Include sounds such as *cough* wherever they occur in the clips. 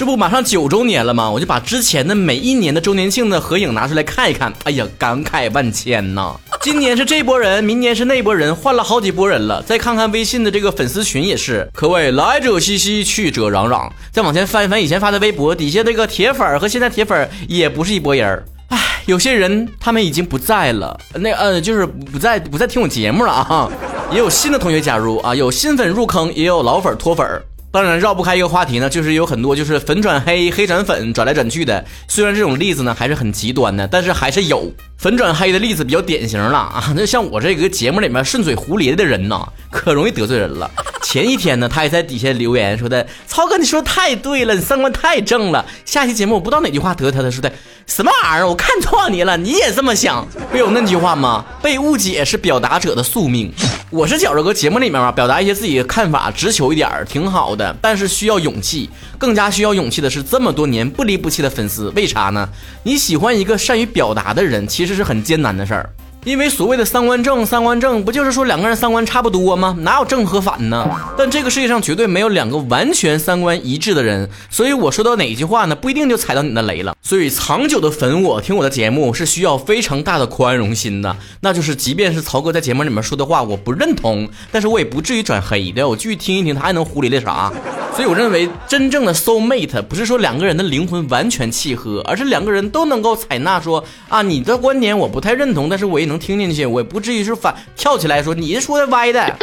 这不马上九周年了吗？我就把之前的每一年的周年庆的合影拿出来看一看。哎呀，感慨万千呐！今年是这波人，明年是那波人，换了好几波人了。再看看微信的这个粉丝群也是，可谓来者熙熙，去者攘攘。再往前翻一翻以前发的微博，底下这个铁粉和现在铁粉也不是一拨人儿。唉，有些人他们已经不在了，那呃就是不在不再听我节目了啊。也有新的同学加入啊，有新粉入坑，也有老粉脱粉儿。当然绕不开一个话题呢，就是有很多就是粉转黑，黑转粉，转来转去的。虽然这种例子呢还是很极端的，但是还是有粉转黑的例子比较典型了啊。*laughs* 那像我这个节目里面顺嘴胡咧的人呢，可容易得罪人了。前一天呢，他还在底下留言说的：“曹哥，你说的太对了，你三观太正了。”下期节目我不知道哪句话得罪他的，说的什么玩意儿？我看错你了，你也这么想？不有那句话吗？被误解是表达者的宿命。我是觉着搁节目里面嘛，表达一些自己的看法，直球一点儿挺好的，但是需要勇气。更加需要勇气的是，这么多年不离不弃的粉丝，为啥呢？你喜欢一个善于表达的人，其实是很艰难的事儿。因为所谓的三观正，三观正不就是说两个人三观差不多吗？哪有正和反呢？但这个世界上绝对没有两个完全三观一致的人，所以我说到哪一句话呢，不一定就踩到你的雷了。所以长久的粉我听我的节目是需要非常大的宽容心的，那就是即便是曹哥在节目里面说的话我不认同，但是我也不至于转黑的，我继续听一听他还能胡咧咧啥。所以我认为真正的 soul mate 不是说两个人的灵魂完全契合，而是两个人都能够采纳说啊你的观点我不太认同，但是我也能听进去，我也不至于是反跳起来说你说的歪的，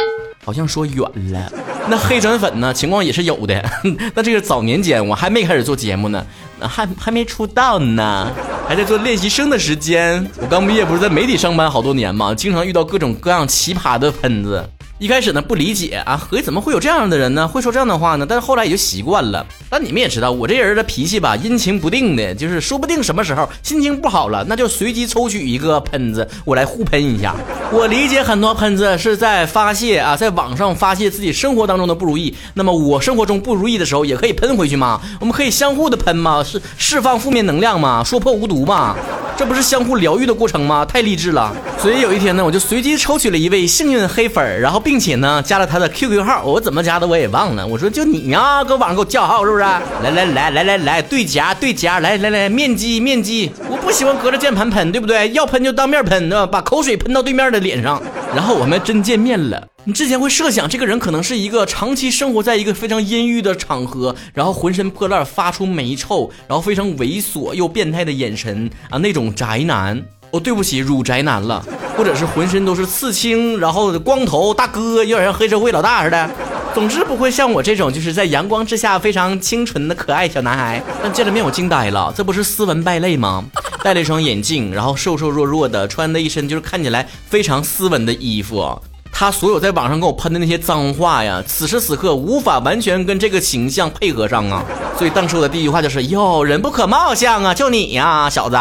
好像说远了。那黑转粉呢情况也是有的，*laughs* 那这个早年间我还没开始做节目呢，还还没出道呢，还在做练习生的时间。我刚毕业不是在媒体上班好多年嘛，经常遇到各种各样奇葩的喷子。一开始呢不理解啊，合计怎么会有这样的人呢？会说这样的话呢？但是后来也就习惯了。但你们也知道，我这人的脾气吧，阴晴不定的，就是说不定什么时候心情不好了，那就随机抽取一个喷子，我来互喷一下。我理解很多喷子是在发泄啊，在网上发泄自己生活当中的不如意。那么我生活中不如意的时候，也可以喷回去吗？我们可以相互的喷吗？是释放负面能量吗？说破无毒吗？这不是相互疗愈的过程吗？太励志了。所以有一天呢，我就随机抽取了一位幸运黑粉，然后并且呢加了他的 QQ 号。我怎么加的我也忘了。我说就你呀，搁网上给我叫号是不是？来来来来来来，对夹对夹，来来来面基面基。我不喜欢隔着键盘喷，对不对？要喷就当面喷，对吧把口水喷到对面的脸上。然后我们真见面了。你之前会设想这个人可能是一个长期生活在一个非常阴郁的场合，然后浑身破烂，发出霉臭，然后非常猥琐又变态的眼神啊，那种宅男。哦，对不起，乳宅男了，或者是浑身都是刺青，然后光头大哥，有点像黑社会老大似的。总之不会像我这种就是在阳光之下非常清纯的可爱小男孩。但见了面我惊呆了，这不是斯文败类吗？戴了一双眼镜，然后瘦瘦弱弱的，穿的一身就是看起来非常斯文的衣服。他所有在网上给我喷的那些脏话呀，此时此刻无法完全跟这个形象配合上啊。所以当时我的第一句话就是：哟，人不可貌相啊，就你呀，小子，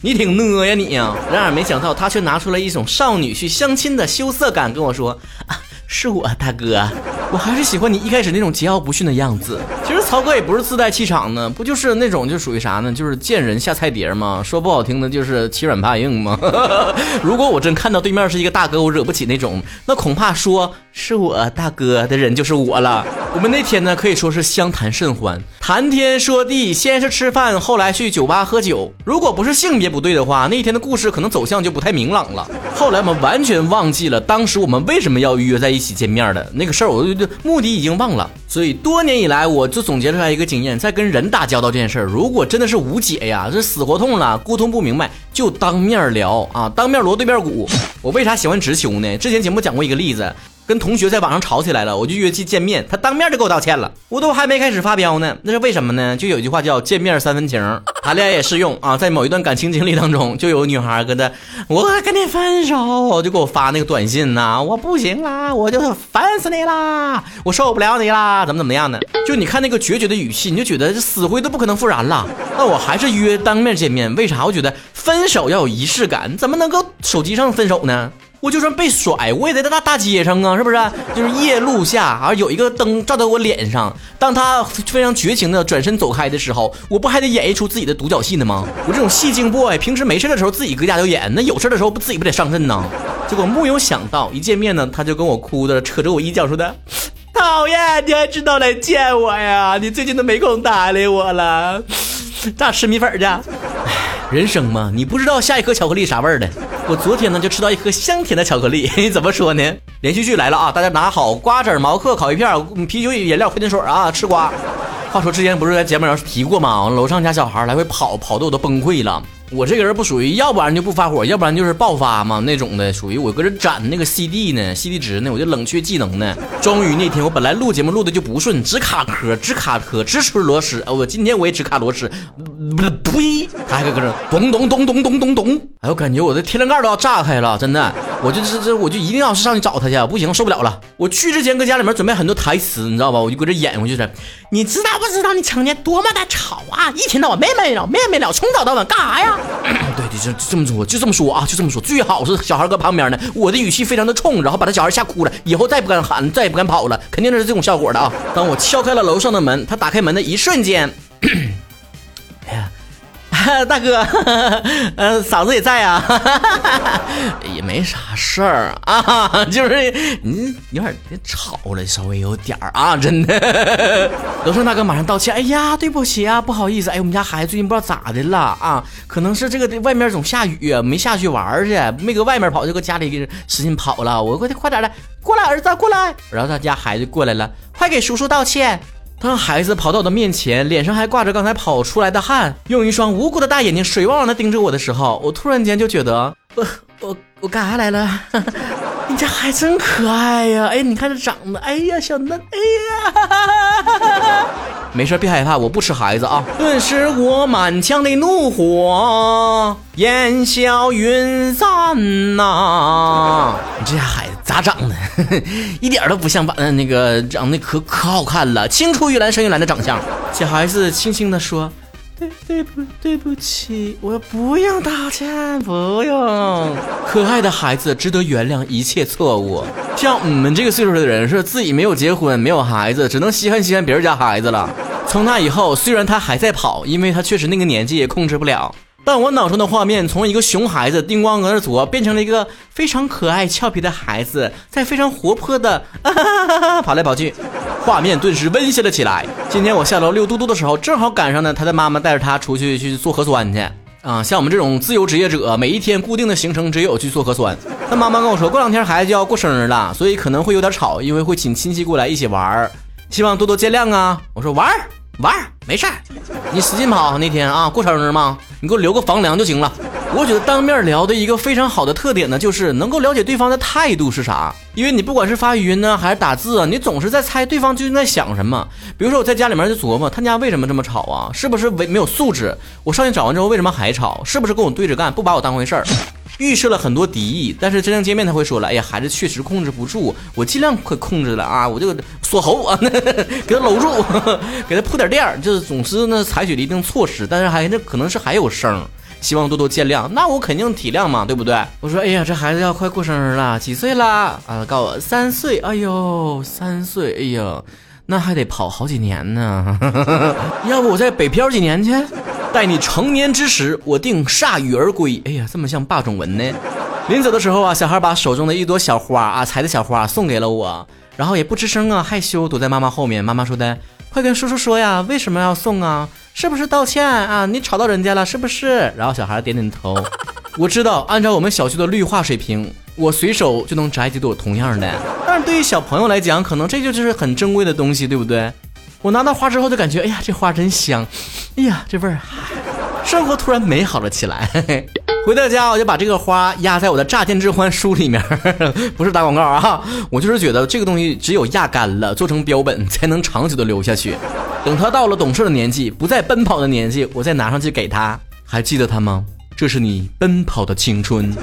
你挺呢呀你呀。然而没想到他却拿出了一种少女去相亲的羞涩感，跟我说：啊，是我大哥。我还是喜欢你一开始那种桀骜不驯的样子。其实曹哥也不是自带气场呢，不就是那种就属于啥呢？就是见人下菜碟吗？说不好听的就是欺软怕硬吗？*laughs* 如果我真看到对面是一个大哥，我惹不起那种，那恐怕说是我大哥的人就是我了。我们那天呢可以说是相谈甚欢，谈天说地，先是吃饭，后来去酒吧喝酒。如果不是性别不对的话，那天的故事可能走向就不太明朗了。后来我们完全忘记了当时我们为什么要约在一起见面的那个事儿，我就目的已经忘了。所以多年以来，我就总总结出来一个经验：在跟人打交道这件事儿，如果真的是无解呀，这死活痛了，沟通不明白，就当面聊啊，当面锣对面鼓。我为啥喜欢直球呢？之前节目讲过一个例子。跟同学在网上吵起来了，我就约去见面，他当面就给我道歉了，我都还没开始发飙呢，那是为什么呢？就有一句话叫见面三分情，谈恋爱也适用啊。在某一段感情经历当中，就有女孩跟他，我跟你分手，就给我发那个短信呐，我不行啦，我就烦死你啦，我受不了你啦，怎么怎么样的？就你看那个决绝的语气，你就觉得这死灰都不可能复燃了。那我还是约当面见面，为啥？我觉得分手要有仪式感，怎么能够手机上分手呢？我就算被甩，我也得在大大街上啊，是不是？就是夜路下，啊，有一个灯照在我脸上。当他非常绝情的转身走开的时候，我不还得演绎出自己的独角戏呢吗？我这种戏精 boy，平时没事的时候自己搁家就演，那有事的时候不自己不得上阵呢？结果木有想到，一见面呢，他就跟我哭的扯着我衣角说的：“讨厌，你还知道来见我呀？你最近都没空搭理我了，咋吃米粉去？人生嘛，你不知道下一颗巧克力啥味儿的。我昨天呢就吃到一颗香甜的巧克力，*laughs* 怎么说呢？连续剧来了啊！大家拿好瓜子、毛克、烤鱼片、啤酒、饮料、矿泉水啊，吃瓜。话说之前不是在节目上提过吗？楼上家小孩来回跑，跑的我都崩溃了。我这个人不属于，要不然就不发火，要不然就是爆发嘛那种的，属于我搁这攒那个 CD 呢，CD 值呢，我就冷却技能呢。终于那天我本来录节目录的就不顺，只卡壳，只卡壳，直吹螺丝。我今天我也只卡螺丝，不呸！他还搁这咚咚咚咚咚咚咚，哎，我感觉我的天灵盖都要炸开了，真的。我就这这，我就一定要是上去找他去，不行，受不了了。我去之前搁家里面准备很多台词，你知道吧？我就搁这演，我就是，你知道不知道你成天多么的吵啊？一天到晚没没了，没没了，从早到晚干啥呀？对 *clears throat* 对，就这么说，就这么说啊，就这么说。最好是小孩搁旁边呢，我的语气非常的冲，然后把他小孩吓哭了，以后再也不敢喊，再也不敢跑了，肯定是这种效果的啊。当我敲开了楼上的门，他打开门的一瞬间。*clears throat* 大哥，呃，嫂子也在啊，也没啥事儿啊，就是你有点吵了，稍微有点儿啊，真的。楼上大哥马上道歉，哎呀，对不起啊，不好意思，哎，我们家孩子最近不知道咋的了啊，可能是这个外面总下雨，没下去玩去，没搁外面跑，就搁家里给使劲跑了。我快点快点来，过来，儿子过来。然后他家孩子过来了，快给叔叔道歉。当孩子跑到我的面前，脸上还挂着刚才跑出来的汗，用一双无辜的大眼睛水汪汪的盯着我的时候，我突然间就觉得，我我我干啥来了？你家还真可爱呀！哎，你看这长得，哎呀，小嫩，哎呀，没事，别害怕，我不吃孩子啊！顿时我满腔的怒火烟消云散呐！你这孩子。咋长的？*laughs* 一点都不像把那个长得可可好看了，青出于蓝胜于蓝的长相。小孩子轻轻地说：“对对不对不起，我不用道歉，不用。”可爱的孩子值得原谅一切错误。像我们这个岁数的人，是自己没有结婚，没有孩子，只能稀罕稀罕别人家孩子了。从那以后，虽然他还在跑，因为他确实那个年纪也控制不了。但我脑中的画面从一个熊孩子叮咣搁那左，变成了一个非常可爱俏皮的孩子，在非常活泼的啊、哈哈哈哈跑来跑去，画面顿时温馨了起来。今天我下楼遛嘟嘟的时候，正好赶上呢，他的妈妈带着他出去去做核酸去啊。像我们这种自由职业者，每一天固定的行程只有去做核酸。他妈妈跟我说，过两天孩子就要过生日了，所以可能会有点吵，因为会请亲戚过来一起玩儿，希望多多见谅啊。我说玩儿。玩儿没事儿，你使劲跑那天啊，过生日吗，你给我留个房梁就行了。我觉得当面聊的一个非常好的特点呢，就是能够了解对方的态度是啥。因为你不管是发语音呢，还是打字啊，你总是在猜对方究竟在想什么。比如说我在家里面就琢磨，他家为什么这么吵啊？是不是没没有素质？我上去找完之后为什么还吵？是不是跟我对着干，不把我当回事儿？预设了很多敌意，但是真正见面他会说了：“哎呀，孩子确实控制不住，我尽量快控制了啊，我就锁喉啊，*laughs* 给他搂住，*laughs* 给他铺点垫儿，就是总之呢采取了一定措施，但是还那可能是还有声，希望多多见谅。那我肯定体谅嘛，对不对？我说：哎呀，这孩子要快过生日了，几岁啦？啊，告诉我三岁。哎呦，三岁，哎呀。”那还得跑好几年呢，*laughs* 要不我再北漂几年去？待你成年之时，我定铩羽而归。哎呀，这么像霸总文呢。临走的时候啊，小孩把手中的一朵小花啊，采的小花送给了我，然后也不吱声啊，害羞躲在妈妈后面。妈妈说的，快跟叔叔说呀，为什么要送啊？是不是道歉啊？你吵到人家了是不是？然后小孩点点头。我知道，按照我们小区的绿化水平。我随手就能摘几朵同样的，但是对于小朋友来讲，可能这就就是很珍贵的东西，对不对？我拿到花之后就感觉，哎呀，这花真香，哎呀，这味儿，生活突然美好了起来。回到家，我就把这个花压在我的乍见之欢书里面，*laughs* 不是打广告啊，我就是觉得这个东西只有压干了，做成标本，才能长久的留下去。等他到了懂事的年纪，不再奔跑的年纪，我再拿上去给他。还记得他吗？这是你奔跑的青春。